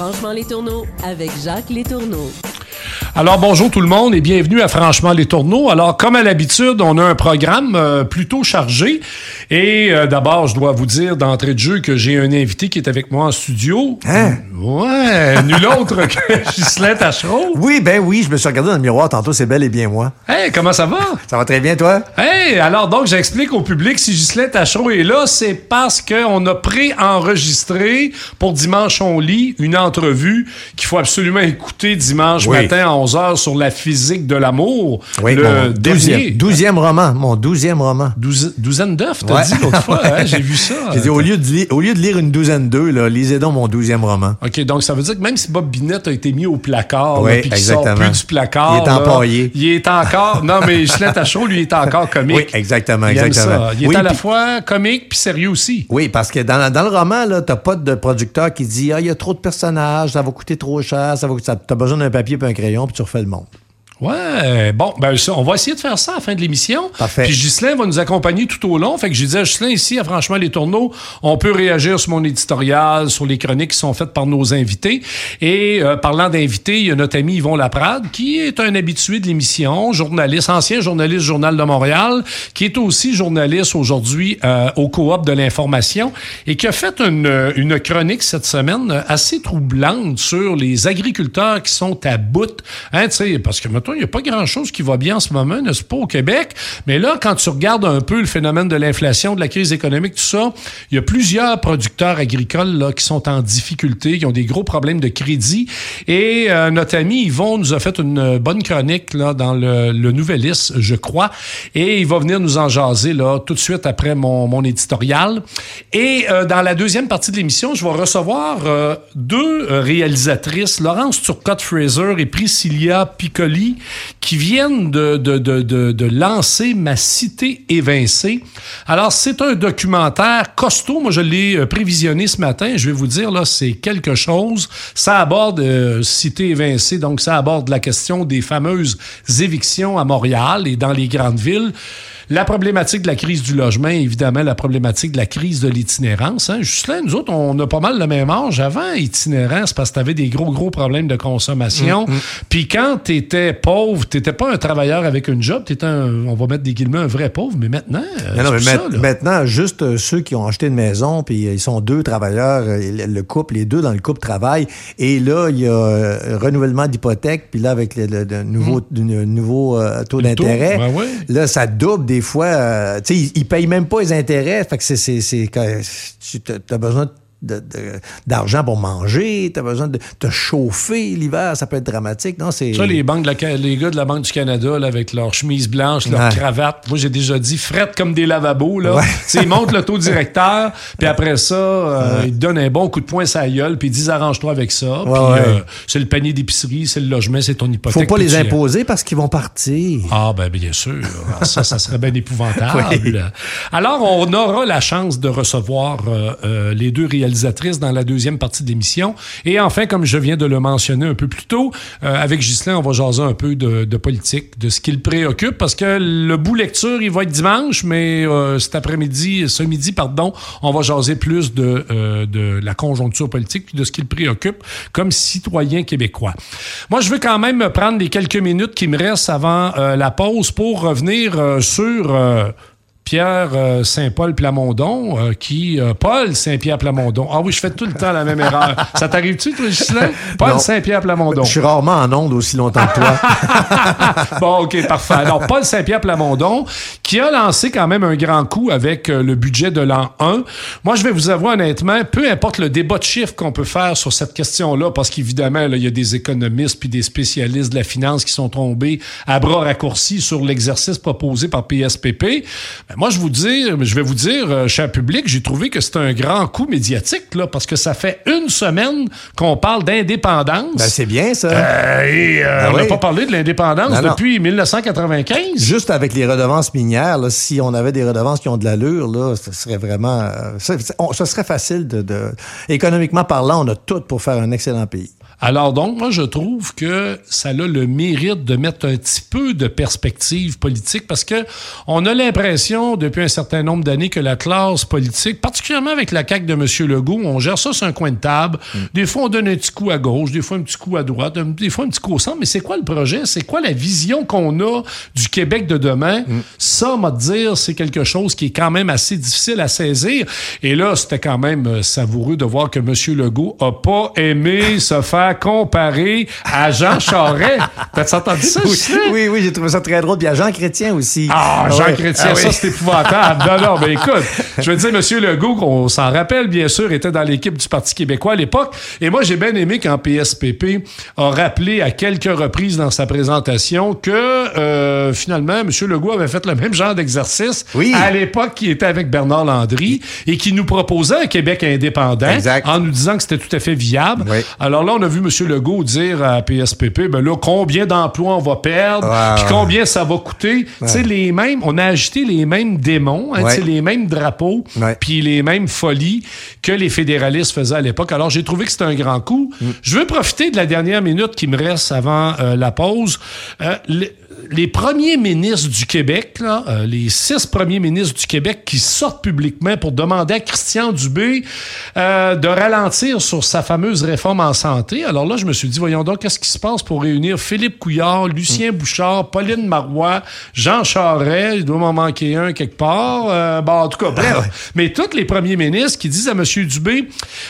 Franchement les tourneaux avec Jacques Les Tourneaux. Alors bonjour tout le monde et bienvenue à Franchement les tourneaux. Alors comme à l'habitude, on a un programme euh, plutôt chargé et euh, d'abord, je dois vous dire d'entrée de jeu que j'ai un invité qui est avec moi en studio. Hein? Ouais, nul autre que Ghislain Tachereau. Oui, ben oui, je me suis regardé dans le miroir tantôt, c'est bel et bien moi. Hey, comment ça va? Ça va très bien, toi? Hey, alors donc j'explique au public si Ghislain Tachereau est là, c'est parce qu'on a pré-enregistré pour Dimanche on lit une entrevue qu'il faut absolument écouter dimanche Oui. matin à 11h sur la physique de l'amour. Oui, le mon douzième, roman, mon douzième roman. Douze- douzaine d'œufs, t'as Ouais. dit l'autre fois, hein? j'ai vu ça. J'ai dit, au lieu, de au lieu de lire une douzaine là, lisez donc mon douzième roman. OK, donc ça veut dire que même si Bob Binette a été mis au placard, Oui, puis qu'il sort plus du placard, Il est là, empaillé. il est encore... Non, mais Ghislain Tachereau, lui, il est encore comique. Oui, exactement, Il exactement. ça. Il est Oui, à la fois comique puis sérieux aussi. Oui, parce que dans, dans le roman, là, t'as pas de producteur qui dit, ah, il y a trop de personnages, ça va coûter trop cher, ça va, t'as besoin d'un papier puis un crayon puis tu le monde. Ouais, bon, ben ça, on va essayer de faire ça à la fin de l'émission. Parfait. Puis Ghislain va nous accompagner tout au long. Fait que j'ai dit à Ghislain ici, à Franchement les tourneaux, on peut réagir sur mon éditorial, sur les chroniques qui sont faites par nos invités. Et euh, parlant d'invités, il y a notre ami Yvon Laprade, qui est un habitué de l'émission, journaliste, ancien journaliste du Journal de Montréal, qui est aussi journaliste aujourd'hui euh, au Coop de l'information et qui a fait une, une chronique cette semaine euh, assez troublante sur les agriculteurs qui sont à bout. Hein, tu sais, parce que il n'y a pas grand-chose qui va bien en ce moment, n'est-ce pas, au Québec. Mais là, quand tu regardes un peu le phénomène de l'inflation, de la crise économique, tout ça, il y a plusieurs producteurs agricoles là, qui sont en difficulté, qui ont des gros problèmes de crédit. Et euh, notre ami Yvon nous a fait une bonne chronique là, dans le, le Nouvelliste, je crois. Et il va venir nous en jaser là, tout de suite après mon, mon éditorial. Et euh, dans la deuxième partie de l'émission, je vais recevoir euh, deux euh, réalisatrices, Laurence Turcotte-Fraser et Priscilla Piccoli, qui viennent de, lancer Ma cité évincée. Alors, c'est un documentaire costaud. Moi, je l'ai euh, prévisionné ce matin. Je vais vous dire, là, c'est quelque chose. Ça aborde euh, Cité évincée, donc ça aborde la question des fameuses évictions à Montréal et dans les grandes villes. La problématique de la crise du logement, évidemment, la problématique de la crise de l'itinérance. Hein. Juste là, nous autres, on a pas mal le même âge. Avant, itinérant, c'est parce que tu avais des gros, gros problèmes de consommation. Puis quand tu étais pauvre, tu pas un travailleur avec une job, tu étais un, on va mettre des guillemets, un vrai pauvre. Mais maintenant, euh, Non, non, mais c'est ma- ça, là. maintenant, juste euh, ceux qui ont acheté une maison, puis euh, ils sont deux travailleurs, euh, le le couple, les deux dans le couple travaillent, et là, il y a renouvellement d'hypothèque, puis là, avec le, le- le nouveau, euh, taux d'intérêt, ben ouais. là, ça double des fois. euh, tu sais, ils, payent même pas les intérêts, fait que c'est... que tu as besoin de- d'argent pour manger, tu as besoin de te chauffer l'hiver, ça peut être dramatique. Non, c'est... Ça, les, banques de la les gars de la Banque du Canada, là, avec leur chemise blanche, leur Ouais. cravate, moi, j'ai déjà dit, frette comme des lavabos. Là. Ouais. Ils montent le taux directeur, puis après ça, euh, ils te donnent un bon coup de poing sur la gueule, puis ils disent, arrange-toi avec ça. puis euh, c'est le panier d'épicerie, c'est le logement, c'est ton hypothèque. Faut pas les imposer parce qu'ils vont partir. ah, ben bien sûr. Ah, Ça, ça serait bien épouvantable. Alors, on aura la chance de recevoir euh, euh, les deux dans la deuxième partie de l'émission. Et enfin, comme je viens de le mentionner un peu plus tôt, euh, avec Ghislain, on va jaser un peu de, politique, de ce qui le préoccupe, parce que le bout lecture, il va être dimanche, mais euh, cet après-midi, ce midi, pardon, on va jaser plus de, euh, la conjoncture politique puis de ce qui le préoccupe comme citoyen québécois. Moi, je veux quand même prendre les quelques minutes qui me restent avant la pause pour revenir sur Pierre euh, Saint-Paul Plamondon, euh, qui... euh, Paul Saint-Pierre Plamondon. Ah oui, je fais tout le temps la même erreur. Ça t'arrive-tu, toi, Ghislain? Paul. Saint-Pierre Plamondon. Je suis rarement en onde aussi longtemps que toi. bon, OK, parfait. Alors, Paul Saint-Pierre Plamondon, qui a lancé quand même un grand coup avec le budget de l'an 1. Moi, je vais vous avouer honnêtement, peu importe le débat de chiffres qu'on peut faire sur cette question-là, parce qu'évidemment, il y a des économistes puis des spécialistes de la finance qui sont tombés à bras raccourcis sur l'exercice proposé par PSPP. Ben, moi, je vous dis, je vais vous dire, euh, cher public, j'ai trouvé que c'est un grand coup médiatique, là, parce que ça fait une semaine qu'on parle d'indépendance. Ben, c'est bien, ça. Euh, et euh, Ben on n'a oui. pas parlé de l'indépendance non. depuis 1995. Juste avec les redevances minières, là, si on avait des redevances qui ont de l'allure, là, ce serait vraiment... euh, ça, on- serait facile de, de- Économiquement parlant, on a tout pour faire un excellent pays. Alors donc, moi, je trouve que ça a le mérite de mettre un petit peu de perspective politique parce que on a l'impression depuis un certain nombre d'années que la classe politique, particulièrement avec la CAQ de M. Legault, on gère ça sur un coin de table. Mm. Des fois, on donne un petit coup à gauche, des fois un petit coup à droite, des fois un petit coup au centre. Mais c'est quoi le projet? C'est quoi la vision qu'on a du Québec de demain? Mm. Ça, m'a dire, c'est quelque chose qui est quand même assez difficile à saisir. Et là, c'était quand même euh, savoureux de voir que M. Legault a pas aimé se faire comparer à Jean Charest. T'as entendu ça, Oui, oui, j'ai trouvé ça très drôle. Puis à Jean Chrétien aussi. Ah, Jean Chrétien, ah ça, c'est épouvantable. non, non, mais écoute, je veux dire, M. Legault, on s'en rappelle, bien sûr, était dans l'équipe du Parti québécois à l'époque. Et moi, j'ai bien aimé quand PSPP a rappelé à quelques reprises dans sa présentation que, euh, finalement, M. Legault avait fait le même genre d'exercice oui. à l'époque qui était avec Bernard Landry et qui nous proposait un Québec indépendant en nous disant que c'était tout à fait viable. Alors là, on a vu M. Legault dire à PSPP, ben là, combien d'emplois on va perdre, puis combien ça va coûter? Tu sais, les mêmes, on a agité les mêmes démons, hein, les mêmes drapeaux, puis les mêmes folies que les fédéralistes faisaient à l'époque. Alors, j'ai trouvé que c'était un grand coup. Mm. Je veux profiter de la dernière minute qui me reste avant euh, la pause. Euh, les premiers ministres du Québec, là, euh, les six premiers ministres du Québec qui sortent publiquement pour demander à Christian Dubé de ralentir sur sa fameuse réforme en santé. Alors là, je me suis dit, voyons donc, qu'est-ce qui se passe pour réunir Philippe Couillard, Lucien Bouchard, Pauline Marois, Jean Charest, il doit m'en manquer un quelque part. Euh, bon, en tout cas, bref. Ah Mais tous les premiers ministres qui disent à M. Dubé,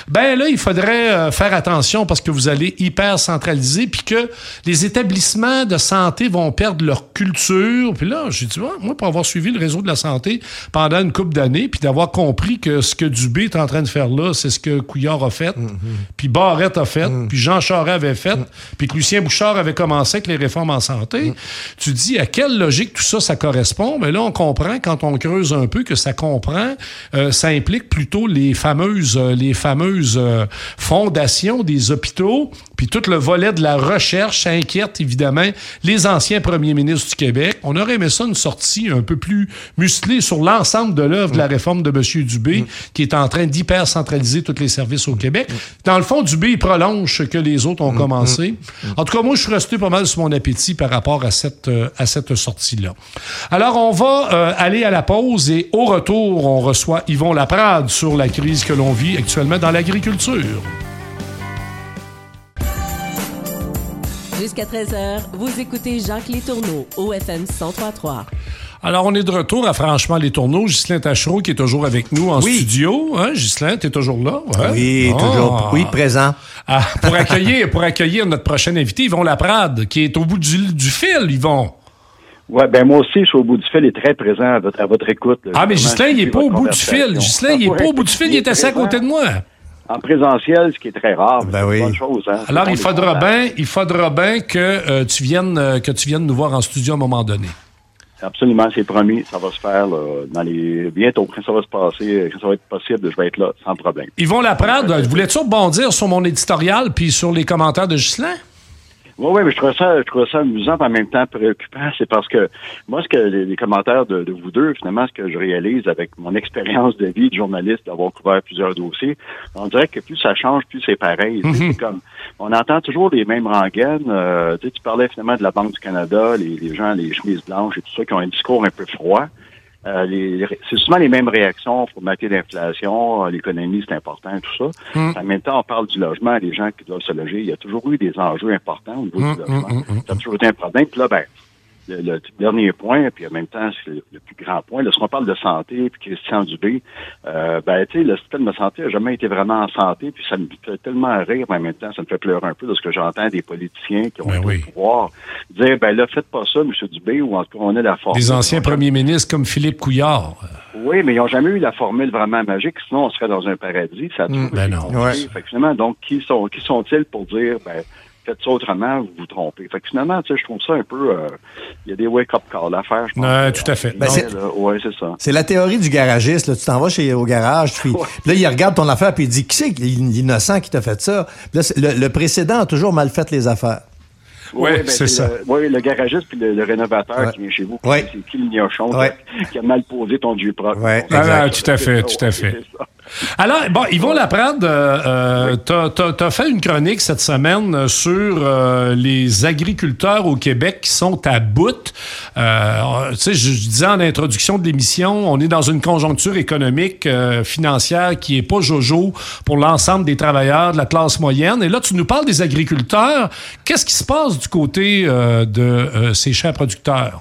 ben là, il faudrait euh, faire attention parce que vous allez hyper centraliser puis que les établissements de santé vont perdre leur culture. Puis là, j'ai dit, moi, pour avoir suivi le réseau de la santé pendant une couple d'années, puis d'avoir compris que ce que Dubé est en train de faire là, c'est ce que Couillard a fait, mm-hmm. puis Barrette a fait, mm. puis Jean Charest avait fait, puis que Lucien Bouchard avait commencé avec les réformes en santé. Tu dis, à quelle logique tout ça, ça correspond? Mais là, on comprend, quand on creuse un peu, que ça comprend, euh, ça implique plutôt les fameuses, euh, les fameuses euh, fondations des hôpitaux, puis tout le volet de la recherche inquiète, évidemment, les anciens premiers ministre du Québec. On aurait aimé ça une sortie un peu plus musclée sur l'ensemble de l'œuvre de la mm. réforme de M. Dubé, mm. qui est en train d'hyper-centraliser tous les services au Québec. Mm. Dans le fond, Dubé, il prolonge ce que les autres ont commencé. En tout cas, moi, je suis resté pas mal sur mon appétit par rapport à cette, euh, à cette sortie-là. Alors, on va euh, aller à la pause et au retour, on reçoit Yvon Laprade sur la crise que l'on vit actuellement dans l'agriculture. Jusqu'à 13h, vous écoutez Jacques Létourneau au FM 1033. Alors, on est de retour à Franchement les tourneaux. Ghislain Tachereau qui est toujours avec nous en studio. Hein, Ghislain, tu es toujours là? Oui, toujours. Oui, présent. Ah, pour, accueillir, pour accueillir notre prochain invité, Yvon Laprade, qui est au bout du, fil, Yvon. Oui, ben moi aussi, je suis au bout du fil et très présent à votre, à votre écoute. ah, mais Ghislain, il n'est pas au bout du fil. Ghislain, il n'est pas au bout du fil, il est assis à côté de moi en présentiel, ce qui est très rare. Ben oui. Bonne chose, hein. Alors, il faudra bien, il faudra bien que euh, tu viennes, euh, que tu viennes nous voir en studio à un moment donné. Absolument, c'est promis. Ça va se faire dans les bientôt. Quand ça va se passer, quand ça va être possible, je vais être là sans problème. Ils vont l'apprendre. Voulais-tu rebondir sur mon éditorial puis sur les commentaires de Ghislain? Oui, oui, mais je trouve ça, je trouve ça amusant, en même temps préoccupant. C'est parce que moi, ce que les, commentaires de, vous deux, finalement, ce que je réalise avec mon expérience de vie de journaliste, d'avoir couvert plusieurs dossiers, on dirait que plus ça change, plus c'est pareil. Mhm. C'est comme, on entend toujours les mêmes rengaines. Euh, tu parlais finalement de la Banque du Canada, les, les gens, les chemises blanches et tout ça, qui ont un discours un peu froid. Euh, c'est souvent les mêmes réactions pour mater l'inflation, euh, l'économie, c'est important, tout ça. Hum. En même temps, on parle du logement, des gens qui doivent se loger. Il y a toujours eu des enjeux importants au niveau du hum, hum, logement. ça a toujours été un problème. Puis là, ben, le, dernier point, puis en même temps, c'est le, plus grand point. Lorsqu'on parle de santé, puis Christian Dubé, euh, ben, tu sais, le système de santé n'a jamais été vraiment en santé, puis ça me fait tellement rire, mais en même temps, ça me fait pleurer un peu lorsque j'entends des politiciens qui ont ben le pouvoir dire, ben là, faites pas ça, M. Dubé, ou en tout cas, on a la formule. Des anciens premiers ministres comme Philippe Couillard. Oui, mais ils n'ont jamais eu la formule vraiment magique, sinon on serait dans un paradis. Ça a mmh, ben non. Ouais. donc, qui sont qui sont-ils pour dire, ben, faites ça autrement, vous vous trompez. Fait que finalement, tu sais, je trouve ça un peu... Euh, il y a des wake-up calls à faire, je pense. Ouais, tout à fait. Ben, c'est, ouais, c'est ça. C'est la théorie du garagiste. Là. Tu t'en vas chez, au garage, puis, là, il regarde ton affaire, puis il dit, qui c'est l'innocent qui t'a fait ça? là, le, le précédent a toujours mal fait les affaires. Oui, ben, c'est ça. Oui, le garagiste puis le, rénovateur qui vient chez vous. Ouais. C'est qui le gnochon qui a mal posé ton Dieu propre. Ouais, ah, tout à fait, tout à fait. Alors, bon, Yvon Laprade, euh, euh tu as, fait une chronique cette semaine sur euh, les agriculteurs au Québec qui sont à bout. Euh, tu sais, je, disais en introduction de l'émission, on est dans une conjoncture économique, financière qui est pas jojo pour l'ensemble des travailleurs de la classe moyenne. Et là, tu nous parles des agriculteurs. Qu'est-ce qui se passe du côté de ces chers producteurs?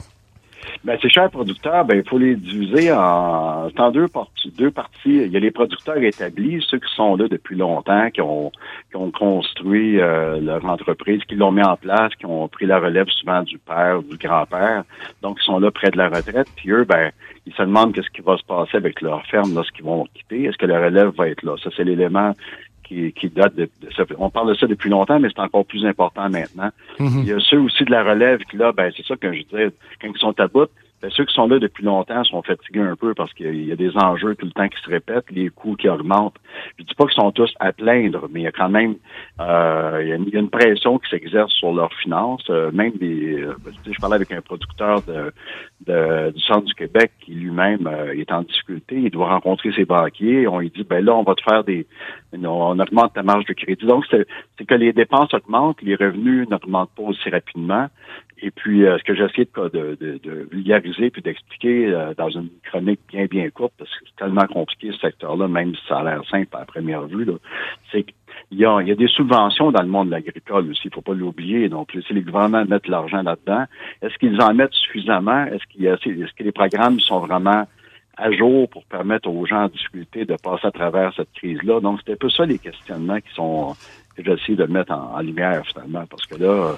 Ben, ces chers producteurs, ben, il faut les diviser en, en deux, parties, deux parties. Il y a les producteurs établis, ceux qui sont là depuis longtemps, qui ont, qui ont construit euh, leur entreprise, qui l'ont mis en place, qui ont pris la relève souvent du père, du grand-père, donc ils sont là près de la retraite. Puis eux, ben, ils se demandent qu'est-ce qui va se passer avec leur ferme lorsqu'ils vont quitter. Est-ce que la relève va être là? Ça, c'est l'élément qui, date de, ça. On parle de ça depuis longtemps, mais c'est encore plus important maintenant. Mm-hmm. Il y a ceux aussi de la relève qui, là, ben, c'est ça que je disais, quand ils sont à bout, ben, ceux qui sont là depuis longtemps sont fatigués un peu parce qu'il y a des enjeux tout le temps qui se répètent, les coûts qui augmentent. Je dis pas qu'ils sont tous à plaindre, mais il y a quand même euh, il, y a une, pression qui s'exerce sur leurs finances. Euh, même des, euh, je parlais avec un producteur de, de, du centre du Québec qui lui-même euh, est en difficulté. Il doit rencontrer ses banquiers. On lui dit ben là on va te faire des, on augmente ta marge de crédit. Donc c'est que les dépenses augmentent, les revenus n'augmentent pas aussi rapidement. Et puis, euh, ce que j'ai essayé de, de, de, vulgariser puis d'expliquer euh, dans une chronique bien, bien courte, parce que c'est tellement compliqué ce secteur-là, même si ça a l'air simple à première vue, c'est qu'il y a, y a des subventions dans le monde agricole aussi, il faut pas l'oublier. Donc, si les gouvernements mettent l'argent là-dedans, est-ce qu'ils en mettent suffisamment? Est-ce qu'il est-ce que les programmes sont vraiment à jour pour permettre aux gens en difficulté de passer à travers cette crise-là? Donc, c'était un peu ça les questionnements qui sont que j'ai de mettre en, en lumière finalement, parce que là,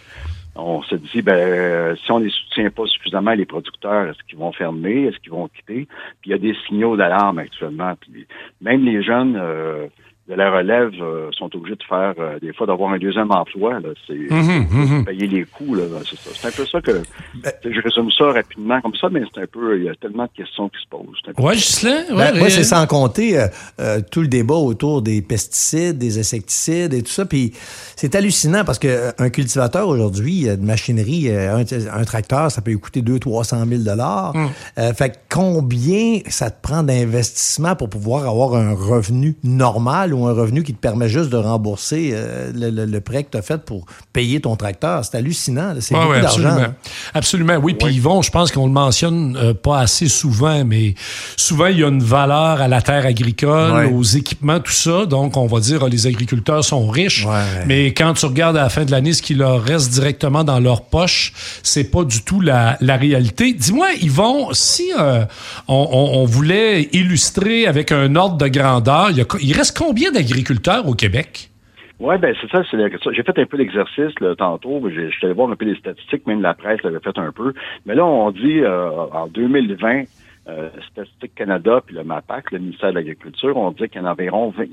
on se dit, ben, si on les soutient pas suffisamment, les producteurs, est-ce qu'ils vont fermer, est-ce qu'ils vont quitter? Puis il y a des signaux d'alarme actuellement. Puis même les jeunes, euh, de la relève euh, sont obligés de faire euh, des fois d'avoir un deuxième emploi. C'est mhm, mhm. payer les coûts. C'est un peu ça que ben je résume ça rapidement comme ça, mais c'est un peu il y a tellement de questions qui se posent. Oui, Gislain, ouais, ben, c'est sans compter euh, tout le débat autour des pesticides, des insecticides et tout ça. Puis c'est hallucinant parce qu'un cultivateur aujourd'hui, de machinerie, un, tracteur, ça peut coûter 200-300 000 dollars. Hum. fait combien ça te prend d'investissement pour pouvoir avoir un revenu normal ou un revenu qui te permet juste de rembourser euh, le, prêt que tu as fait pour payer ton tracteur. C'est hallucinant. C'est beaucoup d'argent. Absolument. absolument. oui. Puis Yvon, je pense qu'on le mentionne euh, pas assez souvent, mais souvent, il y a une valeur à la terre agricole, aux équipements, tout ça. Donc, on va dire, les agriculteurs sont riches. Mais quand tu regardes à la fin de l'année ce qui leur reste directement dans leur poche, c'est pas du tout la, réalité. Dis-moi, Yvon, si euh, on, voulait illustrer avec un ordre de grandeur, il, il reste combien d'agriculteurs au Québec? Oui, ben c'est ça, J'ai fait un peu l'exercice tantôt. Je suis allé voir un peu les statistiques, même la presse l'avait fait un peu. Mais là, on dit euh, en 2020, euh, Statistique Canada puis le MAPAC, le ministère de l'Agriculture, on dit qu'il y en a environ 20,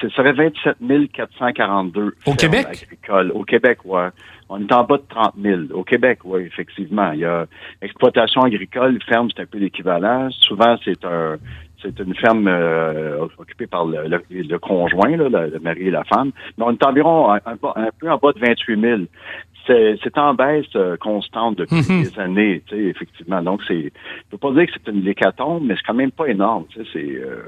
ce serait 27 442 au Québec? agricoles. Au Québec, ouais. On est en bas de 30 000. Au Québec, oui, effectivement. Il y a exploitation agricole, ferme, c'est un peu l'équivalent. Souvent, c'est un c'est une ferme euh, occupée par le, le, conjoint, là, le, mari et la femme. Mais on est environ un, peu en bas de 28 000 c'est en baisse euh, constante depuis mhm. des années, tu sais, effectivement. Donc, c'est, je peux pas dire que c'est une hécatombe, mais c'est quand même pas énorme, tu sais, c'est... Euh,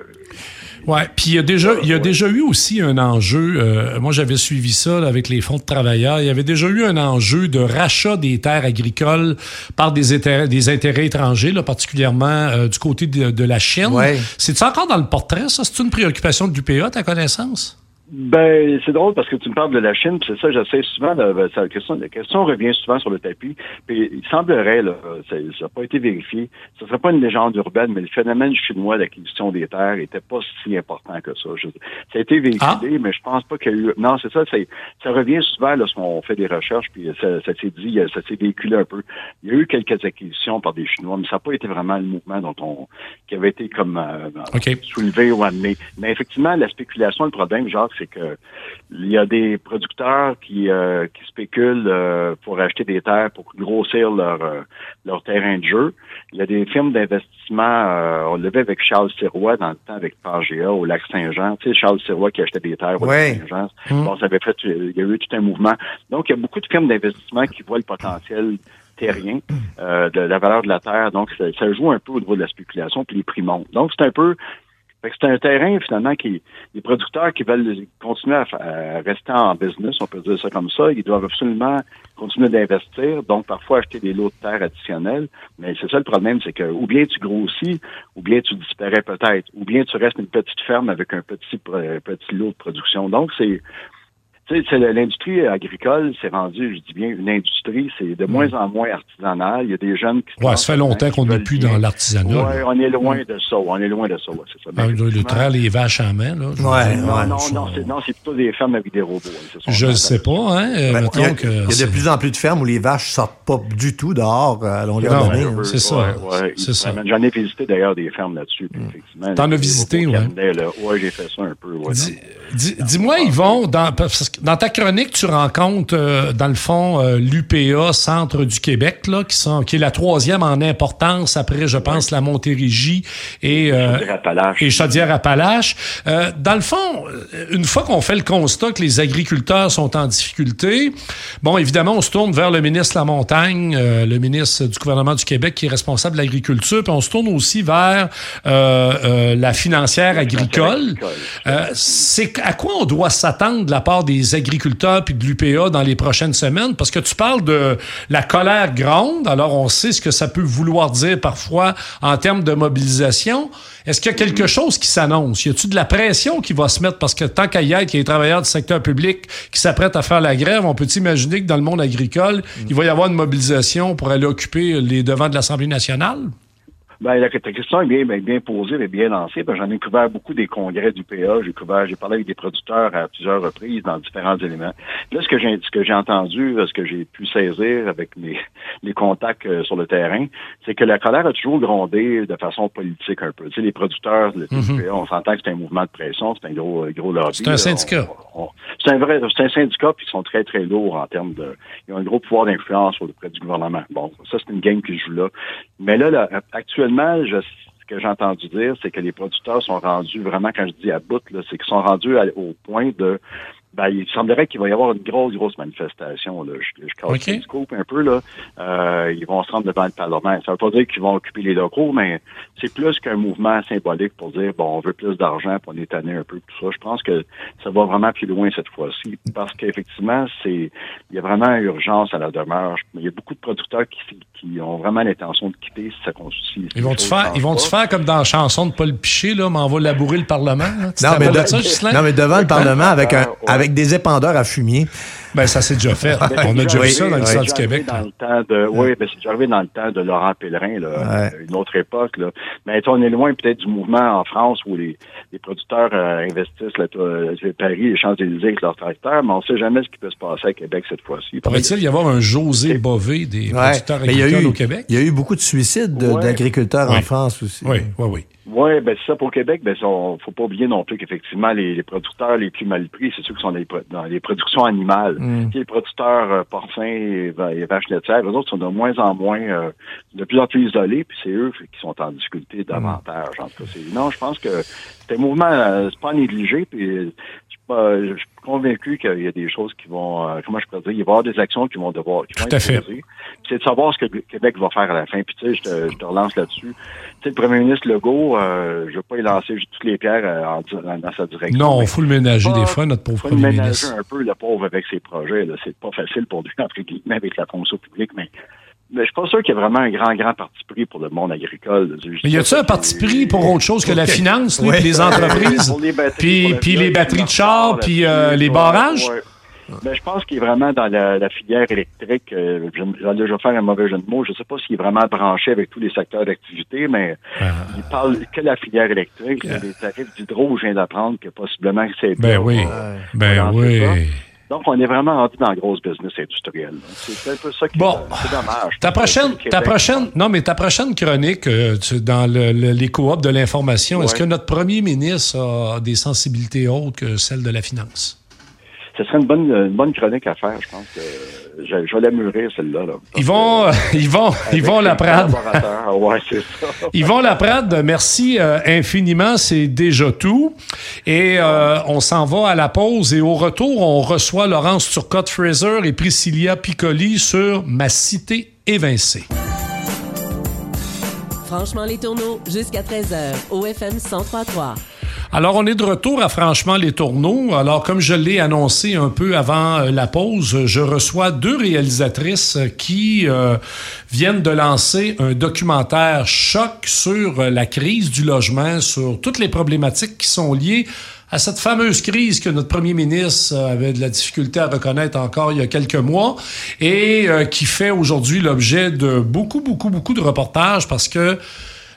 ouais, puis il y a déjà, il y a déjà eu aussi un enjeu, euh, moi j'avais suivi ça avec les fonds de travailleurs, il y avait déjà eu un enjeu de rachat des terres agricoles par des intérêts, des intérêts étrangers, là, particulièrement du côté de, la Chine. C'est ça encore dans le portrait, ça? C'est une préoccupation de l'UPA, ta connaissance? Ben, c'est drôle parce que tu me parles de la Chine, c'est ça, j'essaie souvent, ben, la, question, la question revient souvent sur le tapis, puis il semblerait, là, ça n'a pas été vérifié, ce ne serait pas une légende urbaine, mais le phénomène chinois d'acquisition des terres était pas si important que ça. ça a été véhiculé, ah. mais je pense pas qu'il y a eu... Non, c'est ça, ça revient souvent lorsqu'on fait des recherches, puis ça, ça s'est dit, ça s'est véhiculé un peu. Il y a eu quelques acquisitions par des Chinois, mais ça n'a pas été vraiment le mouvement dont on qui avait été comme euh, soulevé ou amené. Mais effectivement, la spéculation, le problème, genre, c'est que il y a des producteurs qui, euh, qui spéculent euh, pour acheter des terres pour grossir leur, euh, leur terrain de jeu. Il y a des firmes d'investissement, on le fait avec Charles Sirois dans le temps avec Pangea au lac Saint-Jean. Tu sais, Charles Sirois qui achetait des terres au lac Saint-Jean. Hum. Bon, ça avait fait, il y a eu tout un mouvement. Donc, il y a beaucoup de firmes d'investissement qui voient le potentiel terrien de la valeur de la terre. Donc, ça, ça, joue un peu au niveau de la spéculation, puis les prix montent. Donc, c'est un peu c'est un terrain, finalement, qui les producteurs qui veulent continuer à, rester en business, on peut dire ça comme ça, ils doivent absolument continuer d'investir, donc parfois acheter des lots de terre additionnels. Mais c'est ça le problème, c'est que ou bien tu grossis, ou bien tu disparais peut-être, ou bien tu restes une petite ferme avec un petit petit lot de production. Donc, c'est tu sais, l'industrie agricole s'est rendue, je dis bien, une industrie, c'est de moins en moins artisanal. Il y a des jeunes qui... Ouais, ça fait longtemps qu'on n'est plus dans l'artisanat. Oui, on est loin de ça. On est loin de ça, ouais, c'est ça. Ah, le traire les vaches en main, là. Ouais, non, non, non, c'est, non, c'est plutôt des fermes avec des robots. je ne sais pas, hein. Euh, ben, il, y a, que il y a de plus en plus de fermes où les vaches sortent pas du tout dehors euh, à longueur d'année. Hein. C'est ça. c'est ça. J'en ai visité d'ailleurs des fermes là-dessus, mm. effectivement. T'en as visité, oui. Oui, j'ai fait ça un peu. Dis-moi, Yvon, dans ta chronique, tu rencontres, euh, dans le fond, euh, l'UPA, Centre du Québec, là, qui, sont, qui est la troisième en importance après, je pense, la Montérégie et, euh, et Chaudière-Appalaches. dans le fond, une fois qu'on fait le constat que les agriculteurs sont en difficulté, bon, évidemment, on se tourne vers le ministre la Montagne, le ministre du gouvernement du Québec qui est responsable de l'agriculture, puis on se tourne aussi vers la financière agricole. C'est à quoi on doit s'attendre de la part des agriculteurs puis de l'UPA dans les prochaines semaines? Parce que tu parles de la colère grande, alors on sait ce que ça peut vouloir dire parfois en termes de mobilisation. Est-ce qu'il y a quelque chose qui s'annonce? Y a-t-il de la pression qui va se mettre? Parce que tant qu'à y être, il y a des travailleurs du secteur public qui s'apprêtent à faire la grève, on peut imaginer que dans le monde agricole, il va y avoir une mobilisation pour aller occuper les devants de l'Assemblée nationale? Ben, la, question est bien, bien, posée et bien lancée. Ben, j'en ai couvert beaucoup des congrès du PA. J'ai couvert, j'ai parlé avec des producteurs à plusieurs reprises dans différents éléments. Là, ce que j'ai, ce que j'ai entendu, ce que j'ai pu saisir avec mes, les contacts euh, sur le terrain, c'est que la colère a toujours grondé de façon politique un peu. Tu sais, les producteurs, le mhm. PA, on s'entend que c'est un mouvement de pression, c'est un gros, gros lobby. C'est un syndicat. c'est un vrai, c'est un syndicat, puis ils sont très, très lourds en termes de, ils ont un gros pouvoir d'influence auprès du gouvernement. Bon, ça, c'est une game qui joue là. Mais là, là actuellement, ce que j'ai entendu dire, c'est que les producteurs sont rendus vraiment, quand je dis à bout, c'est qu'ils sont rendus au point de ben, il semblerait qu'il va y avoir une grosse, grosse manifestation. Là. Je, je casse le scope un peu. Là. Euh, ils vont se rendre devant le Parlement. Ça veut pas dire qu'ils vont occuper les locaux, mais c'est plus qu'un mouvement symbolique pour dire, bon, on veut plus d'argent, pour on un peu tout ça. Je pense que ça va vraiment plus loin cette fois-ci, parce qu'effectivement, c'est il y a vraiment urgence à la demeure. Il y a beaucoup de producteurs qui, qui ont vraiment l'intention de quitter si ça. Ils vont te faire, ils vont te faire comme dans la chanson de Paul Piché, là, mais on va labourer le Parlement. Non mais, non, mais, devant le Parlement avec un, avec des épandeurs à fumier. Ben, ça s'est déjà fait. On a déjà vu ça dans l'histoire du Québec. Dans le temps de, oui, ben, c'est déjà arrivé dans le temps de Laurent Pellerin, là, une autre époque. Là. Mais on est loin peut-être du mouvement en France où les, les producteurs euh, investissent là, euh, Paris et Champs-Élysées avec leurs tracteurs, mais on ne sait jamais ce qui peut se passer à Québec cette fois-ci. Pourrait-il y avoir un José Bové des producteurs agricoles au Québec? Il y a eu beaucoup de suicides d'agriculteurs en France aussi. Oui, oui, oui. Oui, ben c'est ça pour Québec. Ben, ne faut pas oublier non plus qu'effectivement les, producteurs les plus mal pris, c'est ceux qui sont dans les, productions animales. Mm. Les producteurs euh, porcins et, vaches laitières, eux autres sont de moins en moins, euh, de plus en plus isolés, puis c'est eux qui sont en difficulté davantage. En tout cas, non, je pense que c'est un mouvement, euh, c'est pas négligé. Puis je suis convaincu qu'il y a des choses qui vont, euh, comment je peux dire, il va y avoir des actions qui vont devoir, qui Tout à fait. C'est de savoir ce que le Québec va faire à la fin. Puis tu sais, je te, je te relance là-dessus. Tu sais, le premier ministre Legault, euh, je veux pas y lancer toutes les pierres euh, dans sa direction. Non, il faut le ménager des fois, notre pauvre premier ministre. Faut le ménager un peu, le pauvre, avec ses projets. C'est pas facile pour lui, entre guillemets, avec la fonction publique, mais mais je suis pas sûr qu'il y a vraiment un grand, grand parti pris pour le monde agricole. Mais y a-t-il un parti pris pour autre chose que la finance, puis les entreprises, puis, puis les batteries de char, puis euh, les barrages? Ben, je pense qu'il est vraiment dans la, filière électrique. Euh, J'allais déjà faire un mauvais jeu de mots. Je ne sais pas s'il est vraiment branché avec tous les secteurs d'activité, mais ah. il parle que de la filière électrique. Les tarifs d'hydro, je viens d'apprendre que possiblement c'est Ben oui. Ben oui. Donc, on est vraiment rendu dans la grosse business industrielle. C'est un peu ça qui bon, est, dommage. Ta prochaine, ta prochaine, non, mais ta prochaine chronique euh, dans le, les coops de l'information, est-ce que notre premier ministre a des sensibilités autres que celles de la finance? Ce serait une bonne, une bonne chronique à faire. Je pense que je, je vais la mûrir, celle-là. Ils vont, ils vont, ils vont la prendre. ouais, c'est ça. Ils vont la prendre. Merci euh, infiniment. C'est déjà tout. Et euh, on s'en va à la pause. Et au retour, on reçoit Laurence Turcotte-Fraser et Priscilla Piccoli sur Ma cité évincée. Franchement, les tourneaux, jusqu'à 13h, au FM 1033. Alors, on est de retour à Franchement les tourneaux. Alors, comme je l'ai annoncé un peu avant euh, la pause, je reçois deux réalisatrices qui euh, viennent de lancer un documentaire choc sur euh, la crise du logement, sur toutes les problématiques qui sont liées à cette fameuse crise que notre premier ministre avait de la difficulté à reconnaître encore il y a quelques mois et qui fait aujourd'hui l'objet de beaucoup, beaucoup, beaucoup de reportages parce que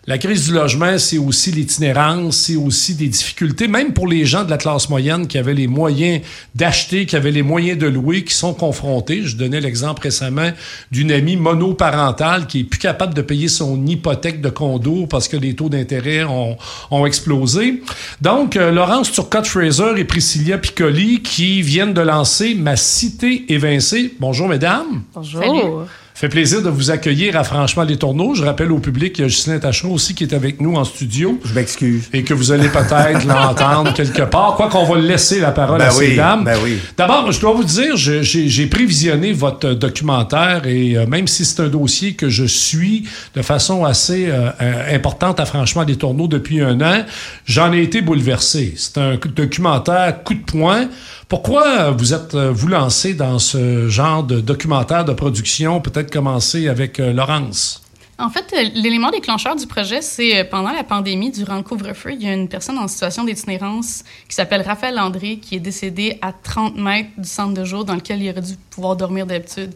la crise du logement, c'est aussi l'itinérance, c'est aussi des difficultés, même pour les gens de la classe moyenne qui avaient les moyens d'acheter, qui avaient les moyens de louer, qui sont confrontés. Je donnais l'exemple récemment d'une amie monoparentale qui est plus capable de payer son hypothèque de condo parce que les taux d'intérêt ont, ont, explosé. Donc, euh, Laurence Turcotte-Fraser et Priscilla Piccoli qui viennent de lancer Ma cité évincée. Bonjour, mesdames. Bonjour fait plaisir de vous accueillir à Franchement les Tourneaux. Je rappelle au public qu'il y a Justin Tachon aussi qui est avec nous en studio. Je m'excuse. Et que vous allez peut-être l'entendre quelque part. Quoi qu'on va laisser la parole ben à ces dames. Ben oui. D'abord, je dois vous dire, j'ai prévisionné votre documentaire et euh, même si c'est un dossier que je suis de façon assez euh, euh, importante à Franchement les Tourneaux depuis un an, j'en ai été bouleversé. C'est un documentaire coup de poing pourquoi vous êtes euh, vous lancé dans ce genre de documentaire de production? Peut-être commencer avec euh, Laurence? En fait, euh, l'élément déclencheur du projet, c'est pendant la pandémie, durant le couvre-feu, il y a une personne en situation d'itinérance qui s'appelle Raphaël André qui est décédé à 30 mètres du centre de jour dans lequel il aurait dû pouvoir dormir d'habitude.